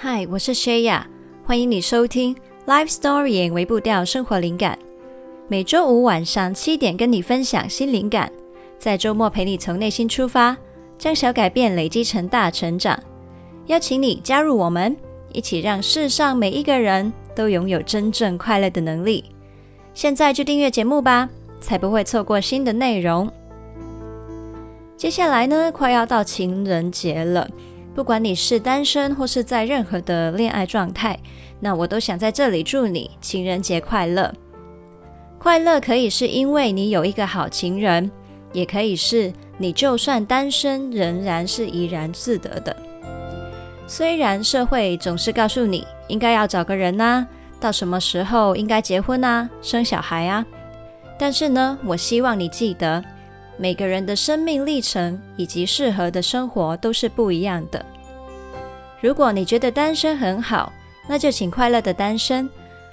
嗨，我是 Shaya，欢迎你收听 Life Story 微步调生活灵感。每周五晚上七点跟你分享新灵感，在周末陪你从内心出发，将小改变累积成大成长。邀请你加入我们，一起让世上每一个人都拥有真正快乐的能力。现在就订阅节目吧，才不会错过新的内容。接下来呢，快要到情人节了。不管你是单身或是在任何的恋爱状态，那我都想在这里祝你情人节快乐。快乐可以是因为你有一个好情人，也可以是你就算单身仍然是怡然自得的。虽然社会总是告诉你应该要找个人呐，到什么时候应该结婚呐，生小孩啊，但是呢，我希望你记得。每个人的生命历程以及适合的生活都是不一样的。如果你觉得单身很好，那就请快乐的单身，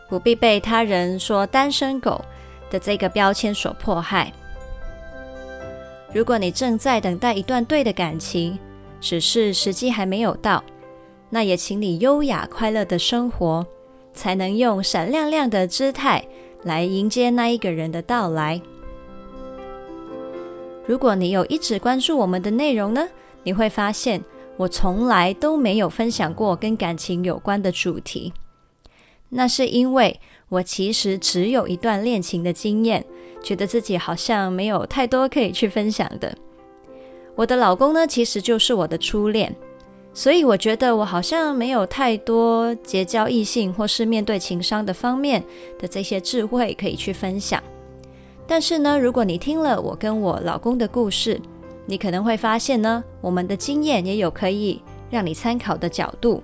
不必被他人说单身狗的这个标签所迫害。如果你正在等待一段对的感情，只是时机还没有到，那也请你优雅快乐的生活，才能用闪亮亮的姿态来迎接那一个人的到来。如果你有一直关注我们的内容呢，你会发现我从来都没有分享过跟感情有关的主题。那是因为我其实只有一段恋情的经验，觉得自己好像没有太多可以去分享的。我的老公呢，其实就是我的初恋，所以我觉得我好像没有太多结交异性或是面对情伤的方面的这些智慧可以去分享。但是呢，如果你听了我跟我老公的故事，你可能会发现呢，我们的经验也有可以让你参考的角度。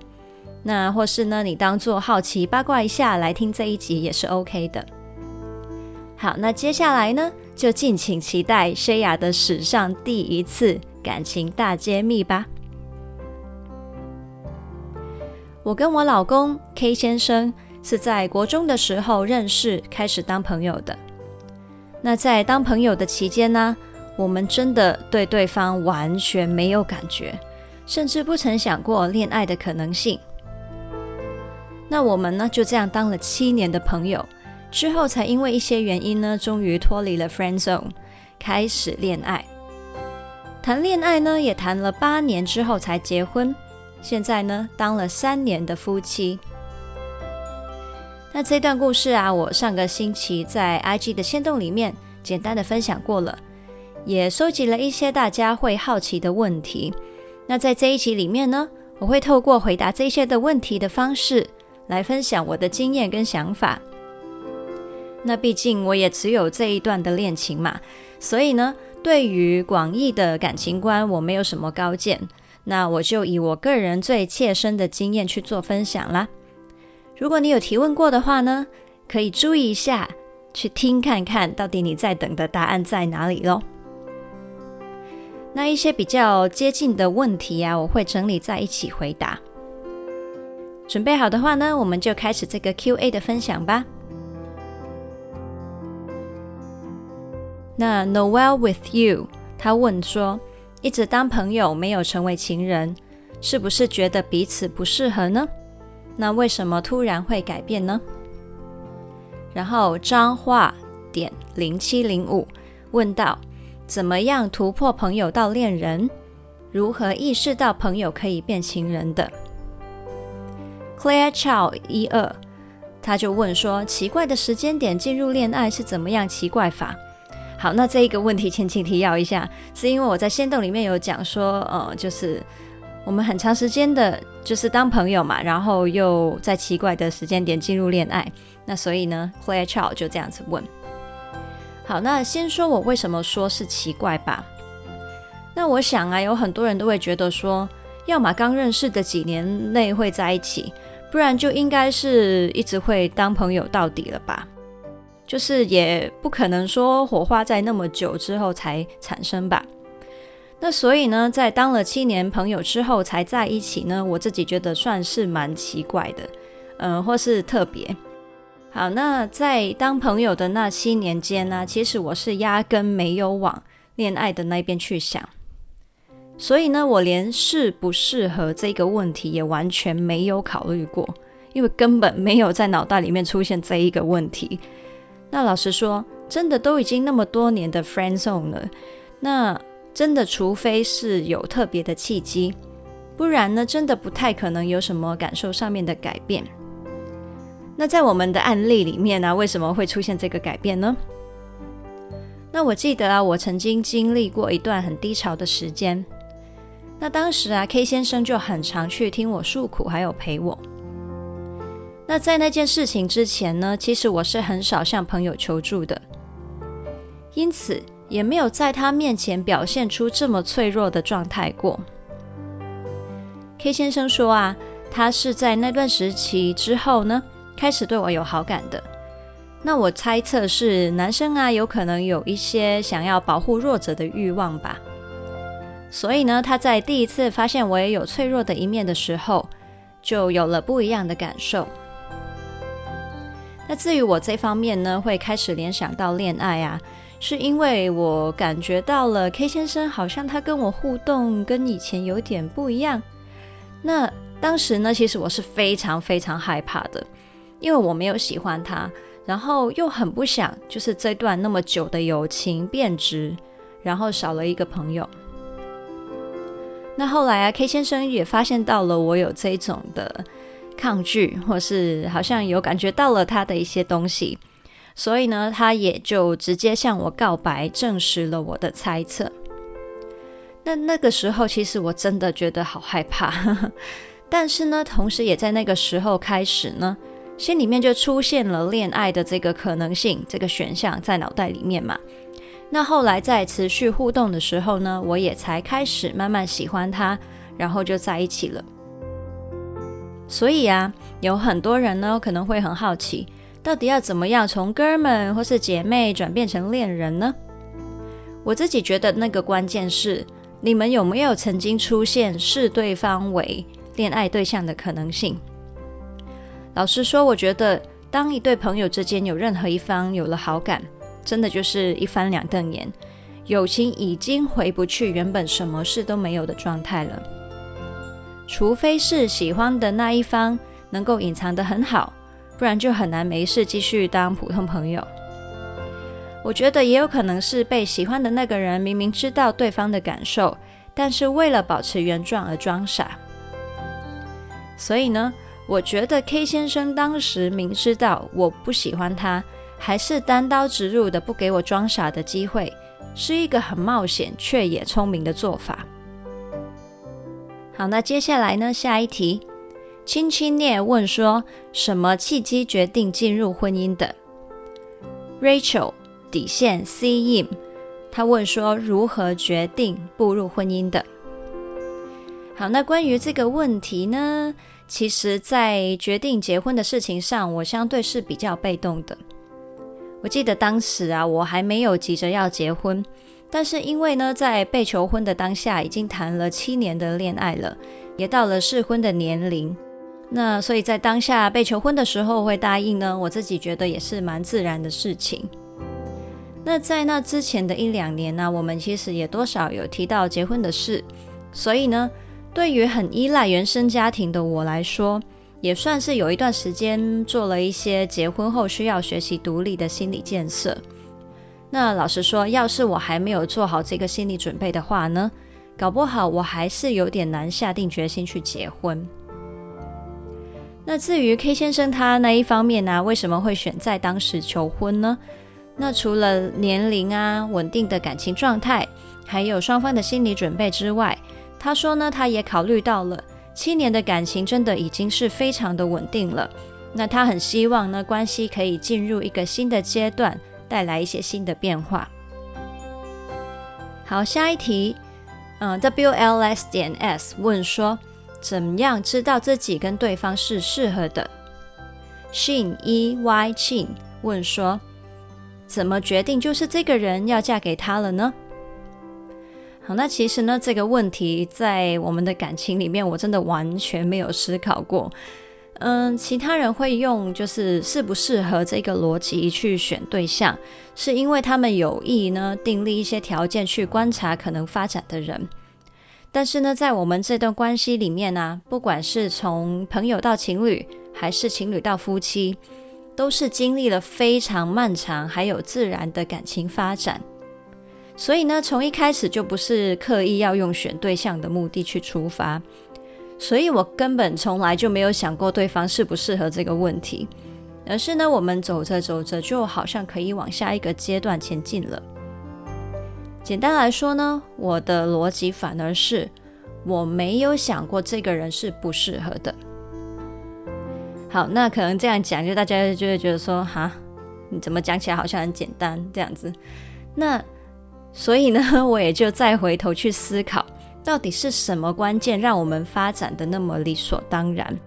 那或是呢，你当做好奇八卦一下来听这一集也是 OK 的。好，那接下来呢，就敬请期待 Shaya 的史上第一次感情大揭秘吧。我跟我老公 K 先生是在国中的时候认识，开始当朋友的。那在当朋友的期间呢，我们真的对对方完全没有感觉，甚至不曾想过恋爱的可能性。那我们呢，就这样当了七年的朋友，之后才因为一些原因呢，终于脱离了 friend zone，开始恋爱。谈恋爱呢，也谈了八年之后才结婚，现在呢，当了三年的夫妻。那这段故事啊，我上个星期在 IG 的限动里面简单的分享过了，也收集了一些大家会好奇的问题。那在这一集里面呢，我会透过回答这些的问题的方式来分享我的经验跟想法。那毕竟我也只有这一段的恋情嘛，所以呢，对于广义的感情观，我没有什么高见。那我就以我个人最切身的经验去做分享啦。如果你有提问过的话呢，可以注意一下，去听看看到底你在等的答案在哪里喽。那一些比较接近的问题啊，我会整理在一起回答。准备好的话呢，我们就开始这个 Q&A 的分享吧。那 Noel with you，他问说，一直当朋友没有成为情人，是不是觉得彼此不适合呢？那为什么突然会改变呢？然后张化点零七零五问道：怎么样突破朋友到恋人？如何意识到朋友可以变情人的？Claire Chow 一二他就问说：奇怪的时间点进入恋爱是怎么样奇怪法？好，那这一个问题前情提要一下，是因为我在仙洞里面有讲说，呃，就是。我们很长时间的，就是当朋友嘛，然后又在奇怪的时间点进入恋爱，那所以呢，Claire Chow 就这样子问。好，那先说我为什么说是奇怪吧。那我想啊，有很多人都会觉得说，要么刚认识的几年内会在一起，不然就应该是一直会当朋友到底了吧？就是也不可能说火花在那么久之后才产生吧。那所以呢，在当了七年朋友之后才在一起呢，我自己觉得算是蛮奇怪的，嗯、呃，或是特别。好，那在当朋友的那七年间呢，其实我是压根没有往恋爱的那边去想，所以呢，我连适不适合这个问题也完全没有考虑过，因为根本没有在脑袋里面出现这一个问题。那老实说，真的都已经那么多年的 friend zone 了，那真的除非是有特别的契机，不然呢，真的不太可能有什么感受上面的改变。那在我们的案例里面呢、为什么会出现这个改变呢？那我记得啊，我曾经经历过一段很低潮的时间。那当时啊，K 先生就很常去听我诉苦，还有陪我。那在那件事情之前呢，其实我是很少向朋友求助的，因此也没有在他面前表现出这么脆弱的状态过。K 先生说啊，他是在那段时期之后呢，开始对我有好感的。那我猜测是男生啊，有可能有一些想要保护弱者的欲望吧。所以呢，他在第一次发现我也有脆弱的一面的时候，就有了不一样的感受。那至于我这方面呢，会开始联想到恋爱啊，是因为我感觉到了 K 先生好像他跟我互动跟以前有点不一样。那当时呢，其实我是非常非常害怕的，因为我没有喜欢他，然后又很不想就是这段那么久的友情变质，然后少了一个朋友。那后来啊，K 先生也发现到了我有这种的。抗拒，或是好像有感觉到了他的一些东西，所以呢，他也就直接向我告白，证实了我的猜测。那那个时候，其实我真的觉得好害怕，但是呢，同时也在那个时候开始呢，心里面就出现了恋爱的这个可能性，这个选项在脑袋里面嘛。那后来在持续互动的时候呢，我也才开始慢慢喜欢他，然后就在一起了。所以啊，有很多人呢可能会很好奇，到底要怎么样从哥们或是姐妹转变成恋人呢？我自己觉得那个关键是，你们有没有曾经出现视对方为恋爱对象的可能性？老实说，我觉得当一对朋友之间有任何一方有了好感，真的就是一翻两瞪眼，友情已经回不去原本什么事都没有的状态了。除非是喜欢的那一方能够隐藏得很好，不然就很难没事继续当普通朋友。我觉得也有可能是被喜欢的那个人明明知道对方的感受，但是为了保持原状而装傻。所以呢，我觉得 K 先生当时明知道我不喜欢他，还是单刀直入的不给我装傻的机会，是一个很冒险却也聪明的做法。好，那接下来呢？下一题，青青念问说：什么契机决定进入婚姻的？Rachel 底线 Cim 他问说：如何决定步入婚姻的？好，那关于这个问题呢，其实在决定结婚的事情上，我相对是比较被动的。我记得当时啊，我还没有急着要结婚。但是因为呢，在被求婚的当下，已经谈了七年的恋爱了，也到了适婚的年龄，那所以在当下被求婚的时候会答应呢，我自己觉得也是蛮自然的事情。那在那之前的一两年呢，我们其实也多少有提到结婚的事，所以呢，对于很依赖原生家庭的我来说，也算是有一段时间做了一些结婚后需要学习独立的心理建设。那老实说，要是我还没有做好这个心理准备的话呢，搞不好我还是有点难下定决心去结婚。那至于 K 先生他那一方面呢、为什么会选在当时求婚呢？那除了年龄啊、稳定的感情状态，还有双方的心理准备之外，他说呢，他也考虑到了七年的感情真的已经是非常的稳定了。那他很希望呢，关系可以进入一个新的阶段。带来一些新的变化。好，下一题，嗯，WLS 点 S 问说，怎样知道自己跟对方是适合的？Shin E Y Chin 问说，怎么决定就是这个人要嫁给他了呢？好，那其实呢，这个问题在我们的感情里面，我真的完全没有思考过。嗯，其他人会用就是适不适合这个逻辑去选对象，是因为他们有意呢订立一些条件去观察可能发展的人。但是呢，在我们这段关系里面呢、不管是从朋友到情侣，还是情侣到夫妻，都是经历了非常漫长还有自然的感情发展。所以呢，从一开始就不是刻意要用选对象的目的去出发，所以我根本从来就没有想过对方适不适合这个问题，而是呢，我们走着走着，就好像可以往下一个阶段前进了。简单来说呢，我的逻辑反而是我没有想过这个人是不适合的。好，那可能这样讲，就大家就会觉得说，哈，你怎么讲起来好像很简单这样子？那所以呢，我也就再回头去思考，到底是什么关键让我们发展的那么理所当然？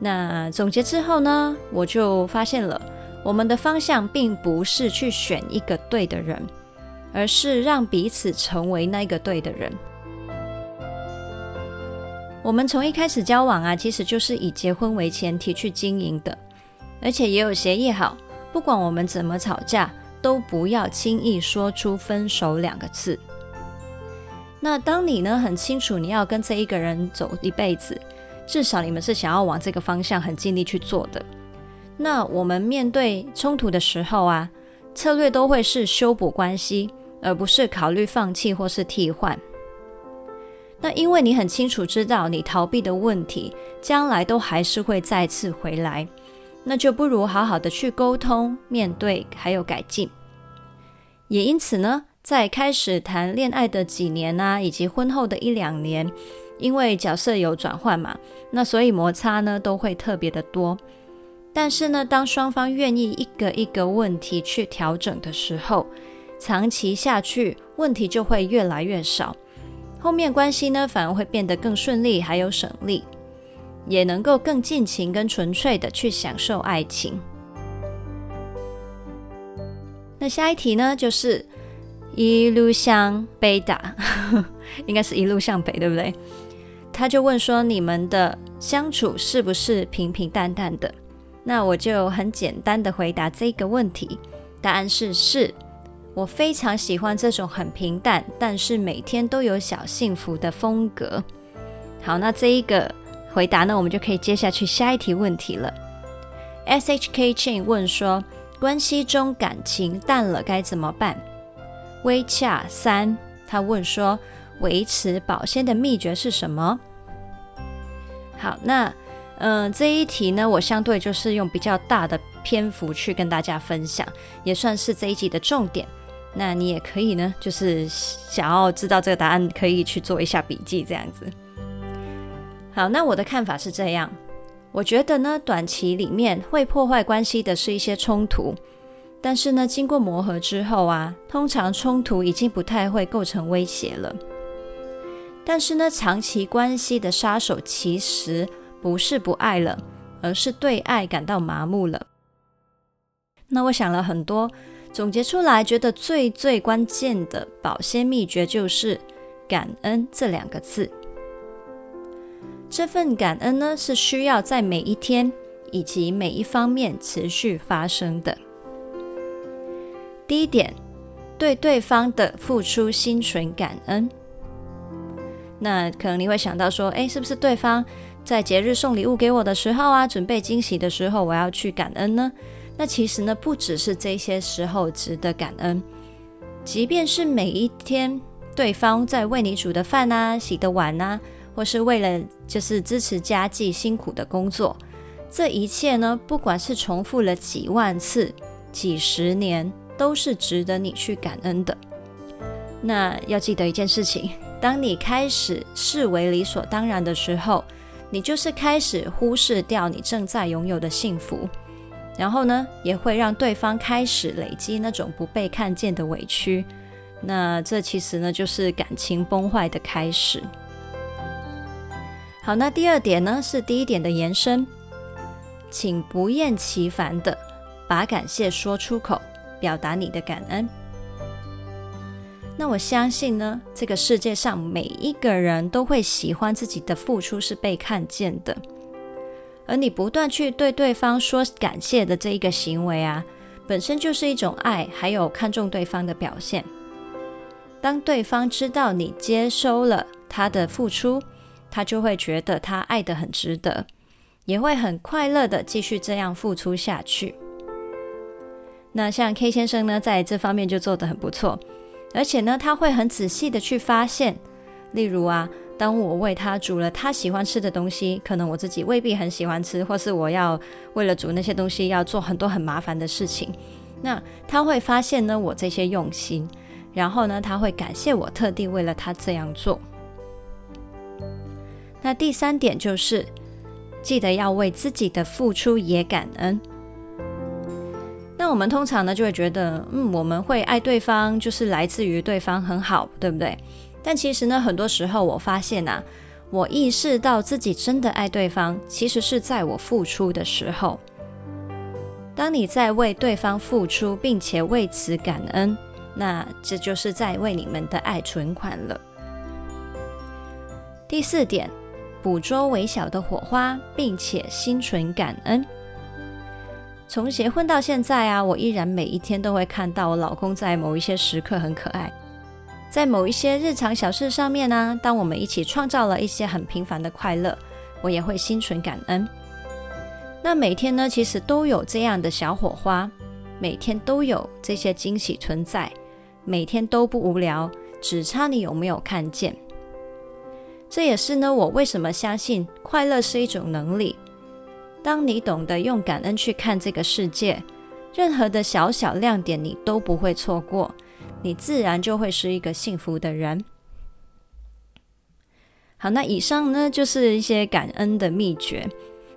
那总结之后呢，我就发现了，我们的方向并不是去选一个对的人。而是让彼此成为那个对的人。我们从一开始交往啊，其实就是以结婚为前提去经营的，而且也有协议好，不管我们怎么吵架，都不要轻易说出分手两个字。那当你呢，很清楚你要跟这一个人走一辈子，至少你们是想要往这个方向很尽力去做的。那我们面对冲突的时候啊，策略都会是修补关系。而不是考虑放弃或是替换。那因为你很清楚知道，你逃避的问题将来都还是会再次回来，那就不如好好的去沟通、面对，还有改进。也因此呢，在开始谈恋爱的几年啊，以及婚后的一两年，因为角色有转换嘛，那所以摩擦呢都会特别的多。但是呢，当双方愿意一个一个问题去调整的时候，长期下去，问题就会越来越少，后面关系呢反而会变得更顺利，还有省力，也能够更尽情跟纯粹的去享受爱情。那下一题呢，就是一路向北打，应该是一路向北，对不对？他就问说，你们的相处是不是平平淡淡的？那我就很简单的回答这个问题，答案是是。我非常喜欢这种很平淡，但是每天都有小幸福的风格。好，那这一个回答呢，我们就可以接下去下一题问题了。SHK Chain 问说，关系中感情淡了该怎么办？微恰三他问说，维持保鲜的秘诀是什么？好，那嗯、这一题呢，我相对就是用比较大的篇幅去跟大家分享，也算是这一集的重点。那你也可以呢，就是想要知道这个答案，可以去做一下笔记，这样子。好，那我的看法是这样，我觉得呢，短期里面会破坏关系的是一些冲突，但是呢，经过磨合之后啊，通常冲突已经不太会构成威胁了。但是呢，长期关系的杀手其实不是不爱了，而是对爱感到麻木了。那我想了很多。总结出来，觉得最最关键的保鲜秘诀就是感恩这两个字。这份感恩呢，是需要在每一天以及每一方面持续发生的。第一点，对对方的付出心存感恩。那可能你会想到说，诶，是不是对方在节日送礼物给我的时候啊，准备惊喜的时候，我要去感恩呢？那其实呢，不只是这些时候值得感恩，即便是每一天对方在为你煮的饭啊、洗的碗啊，或是为了就是支持家计辛苦的工作，这一切呢，不管是重复了几万次、几十年，都是值得你去感恩的。那要记得一件事情，当你开始视为理所当然的时候，你就是开始忽视掉你正在拥有的幸福。然后呢，也会让对方开始累积那种不被看见的委屈，那这其实呢，就是感情崩坏的开始。好，那第二点呢，是第一点的延伸，请不厌其烦的把感谢说出口，表达你的感恩。那我相信呢，这个世界上每一个人都会喜欢自己的付出是被看见的。而你不断去对对方说感谢的这一个行为啊，本身就是一种爱，还有看重对方的表现。当对方知道你接收了他的付出，他就会觉得他爱得很值得，也会很快乐的继续这样付出下去。那像 K 先生呢，在这方面就做得很不错，而且呢，他会很仔细的去发现，例如啊，当我为他煮了他喜欢吃的东西，可能我自己未必很喜欢吃，或是我要为了煮那些东西要做很多很麻烦的事情，那他会发现呢，我这些用心，然后呢，他会感谢我特地为了他这样做。那第三点就是，记得要为自己的付出也感恩。那我们通常呢，就会觉得，嗯，我们会爱对方，就是来自于对方很好，对不对？但其实呢，很多时候我发现啊，我意识到自己真的爱对方，其实是在我付出的时候。当你在为对方付出，并且为此感恩，那这就是在为你们的爱存款了。第四点，捕捉微小的火花，并且心存感恩。从结婚到现在啊，我依然每一天都会看到我老公在某一些时刻很可爱，在某一些日常小事上面呢、当我们一起创造了一些很平凡的快乐，我也会心存感恩。那每天呢，其实都有这样的小火花，每天都有这些惊喜存在，每天都不无聊，只差你有没有看见。这也是呢，我为什么相信快乐是一种能力。当你懂得用感恩去看这个世界，任何的小小亮点你都不会错过，你自然就会是一个幸福的人。好，那以上呢，就是一些感恩的秘诀。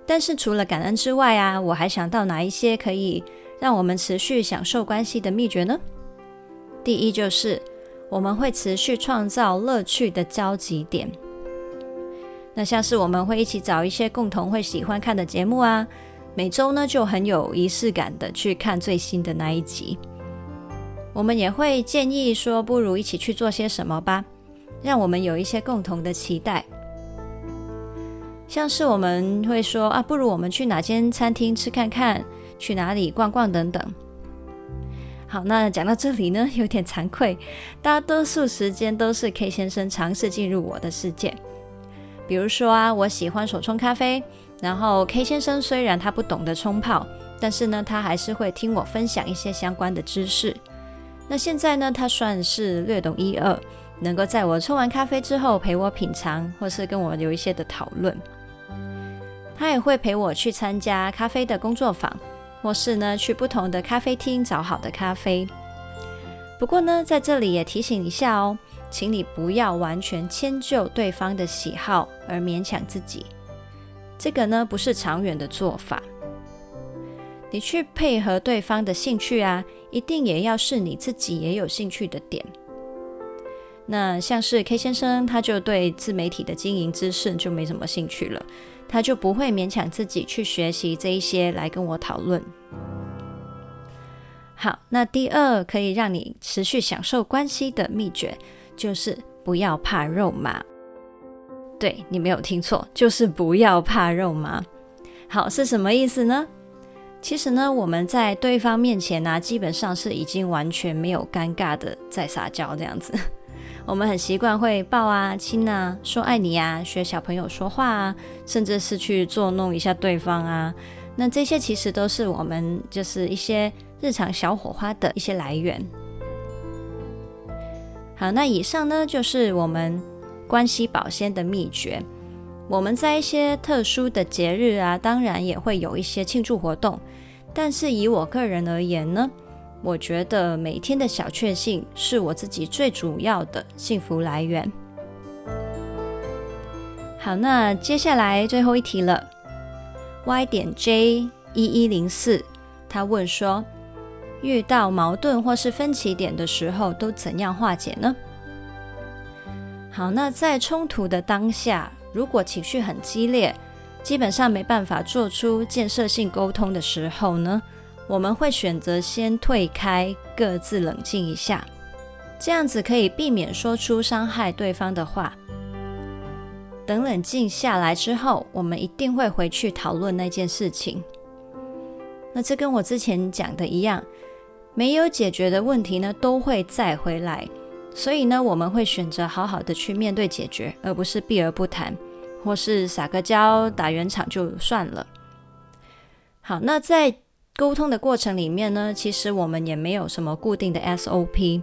但是除了感恩之外啊，我还想到哪一些可以让我们持续享受关系的秘诀呢？第一就是我们会持续创造乐趣的交集点。那像是我们会一起找一些共同会喜欢看的节目啊，每周呢就很有仪式感的去看最新的那一集。我们也会建议说，不如一起去做些什么吧，让我们有一些共同的期待。像是我们会说啊，不如我们去哪间餐厅吃看看，去哪里逛逛等等。好，那讲到这里呢，有点惭愧，大多数时间都是 K 先生尝试进入我的世界。比如说啊，我喜欢手冲咖啡，然后 K 先生虽然他不懂得冲泡，但是呢，他还是会听我分享一些相关的知识。那现在呢，他算是略懂一二，能够在我冲完咖啡之后陪我品尝，或是跟我有一些的讨论。他也会陪我去参加咖啡的工作坊，或是呢去不同的咖啡厅找好的咖啡。不过呢，在这里也提醒一下哦。请你不要完全迁就对方的喜好而勉强自己，这个呢不是长远的做法。你去配合对方的兴趣啊，一定也要是你自己也有兴趣的点。那像是 K 先生，他就对自媒体的经营知识就没什么兴趣了，他就不会勉强自己去学习这一些来跟我讨论。好，那第二可以让你持续享受关系的秘诀。就是不要怕肉麻，对，你没有听错，就是不要怕肉麻。好，是什么意思呢？其实呢，我们在对方面前呢、基本上是已经完全没有尴尬的在撒娇这样子。我们很习惯会抱啊、亲啊、说爱你啊、学小朋友说话啊，甚至是去捉弄一下对方啊。那这些其实都是我们就是一些日常小火花的一些来源。好，那以上呢，就是我们关系保鲜的秘诀。我们在一些特殊的节日啊，当然也会有一些庆祝活动。但是以我个人而言呢，我觉得每天的小确幸是我自己最主要的幸福来源。好，那接下来最后一题了。Y 点 J 一一零四，他问说。遇到矛盾或是分歧点的时候，都怎样化解呢？好，那在冲突的当下，如果情绪很激烈，基本上没办法做出建设性沟通的时候呢，我们会选择先退开，各自冷静一下，这样子可以避免说出伤害对方的话。等冷静下来之后，我们一定会回去讨论那件事情。那这跟我之前讲的一样。没有解决的问题呢，都会再回来，所以呢，我们会选择好好的去面对解决，而不是避而不谈，或是撒个娇、打圆场就算了。好，那在沟通的过程里面呢，其实我们也没有什么固定的 SOP，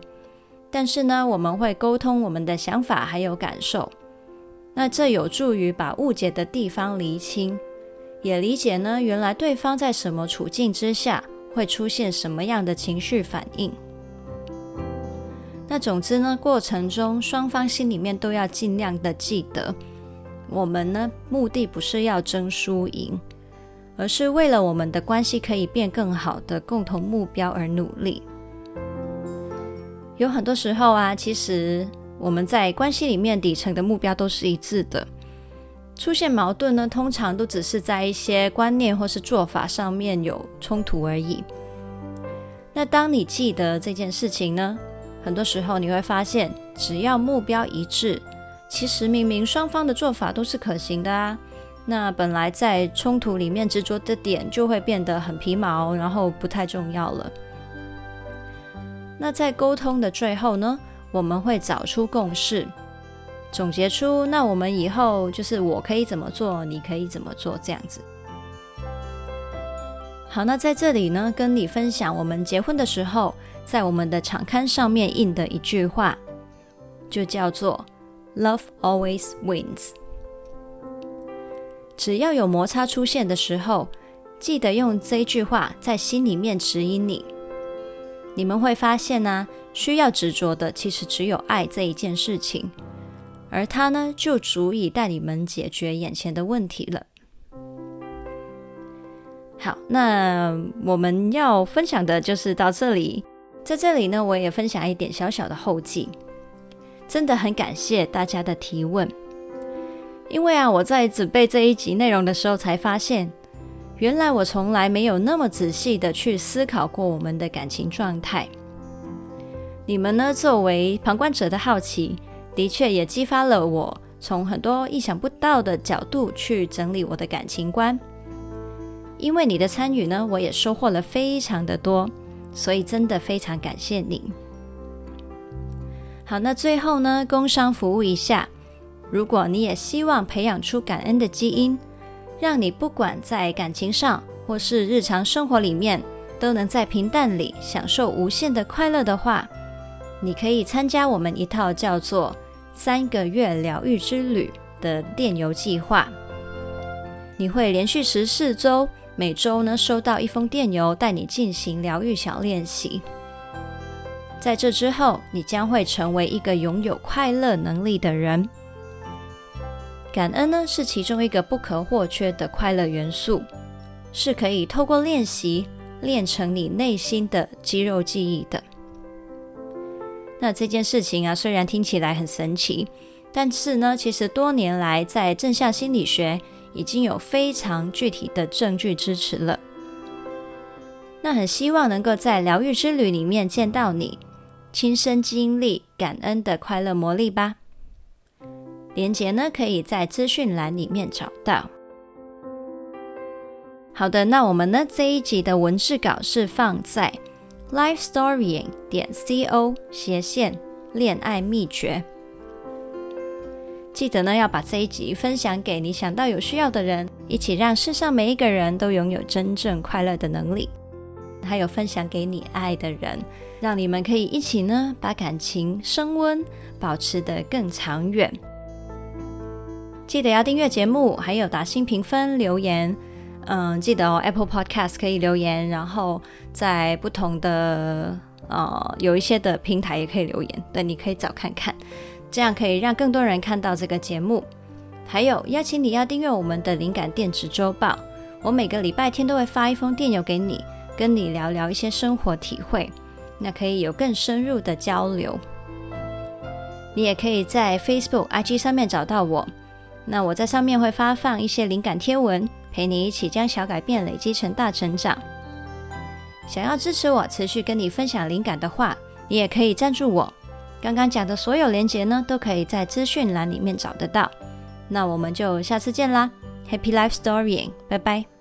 但是呢，我们会沟通我们的想法还有感受。那这有助于把误解的地方厘清，也理解呢，原来对方在什么处境之下会出现什么样的情绪反应。那总之呢，过程中双方心里面都要尽量的记得，我们呢，目的不是要争输赢，而是为了我们的关系可以变更好的共同目标而努力。有很多时候啊，其实我们在关系里面底层的目标都是一致的，出现矛盾呢，通常都只是在一些观念或是做法上面有冲突而已。那当你记得这件事情呢，很多时候你会发现，只要目标一致，其实明明双方的做法都是可行的啊。那本来在冲突里面执着的点就会变得很皮毛，然后不太重要了。那在沟通的最后呢，我们会找出共识，总结出那我们以后就是我可以怎么做，你可以怎么做这样子。好，那在这里呢，跟你分享我们结婚的时候。在我们的场刊上面印的一句话，就叫做 “Love always wins”。只要有摩擦出现的时候，记得用这句话在心里面指引你。你们会发现呢、需要执着的其实只有爱这一件事情，而它呢，就足以带你们解决眼前的问题了。好，那我们要分享的就是到这里。在这里呢，我也分享一点小小的后记。真的很感谢大家的提问，因为啊，我在准备这一集内容的时候，才发现，原来我从来没有那么仔细的去思考过我们的感情状态。你们呢，作为旁观者的好奇，的确也激发了我从很多意想不到的角度去整理我的感情观。因为你的参与呢，我也收获了非常的多。所以真的非常感谢你。好，那最后呢，工商服务一下。如果你也希望培养出感恩的基因，让你不管在感情上或是日常生活里面，都能在平淡里享受无限的快乐的话，你可以参加我们一套叫做“三个月疗愈之旅”的电邮计划。你会连续十四周。每周呢，收到一封电邮，带你进行疗愈小练习。在这之后，你将会成为一个拥有快乐能力的人。感恩呢，是其中一个不可或缺的快乐元素，是可以透过练习练成你内心的肌肉记忆的。那这件事情啊，虽然听起来很神奇，但是呢，其实多年来在正向心理学。已经有非常具体的证据支持了。那很希望能够在疗愈之旅里面见到你，亲身经历感恩的快乐魔力吧。连结呢，可以在资讯栏里面找到。好的，那我们呢，这一集的文字稿是放在 lifestorying 点 co 斜线恋爱秘诀。记得呢，要把这一集分享给你想到有需要的人，一起让世上每一个人都拥有真正快乐的能力。还有分享给你爱的人，让你们可以一起呢，把感情升温，保持得更长远。记得要订阅节目，还有打新评分留言。嗯，记得哦，Apple Podcast 可以留言，然后在不同的呃有一些的平台也可以留言，对，你可以找看看。这样可以让更多人看到这个节目，还有邀请你要订阅我们的灵感电子周报。我每个礼拜天都会发一封电邮给你，跟你聊聊一些生活体会，那可以有更深入的交流。你也可以在 Facebook、IG 上面找到我，那我在上面会发放一些灵感贴文，陪你一起将小改变累积成大成长。想要支持我持续跟你分享灵感的话，你也可以赞助我。刚刚讲的所有连结呢，都可以在资讯栏里面找得到。那我们就下次见啦，Happy Life Story，拜拜。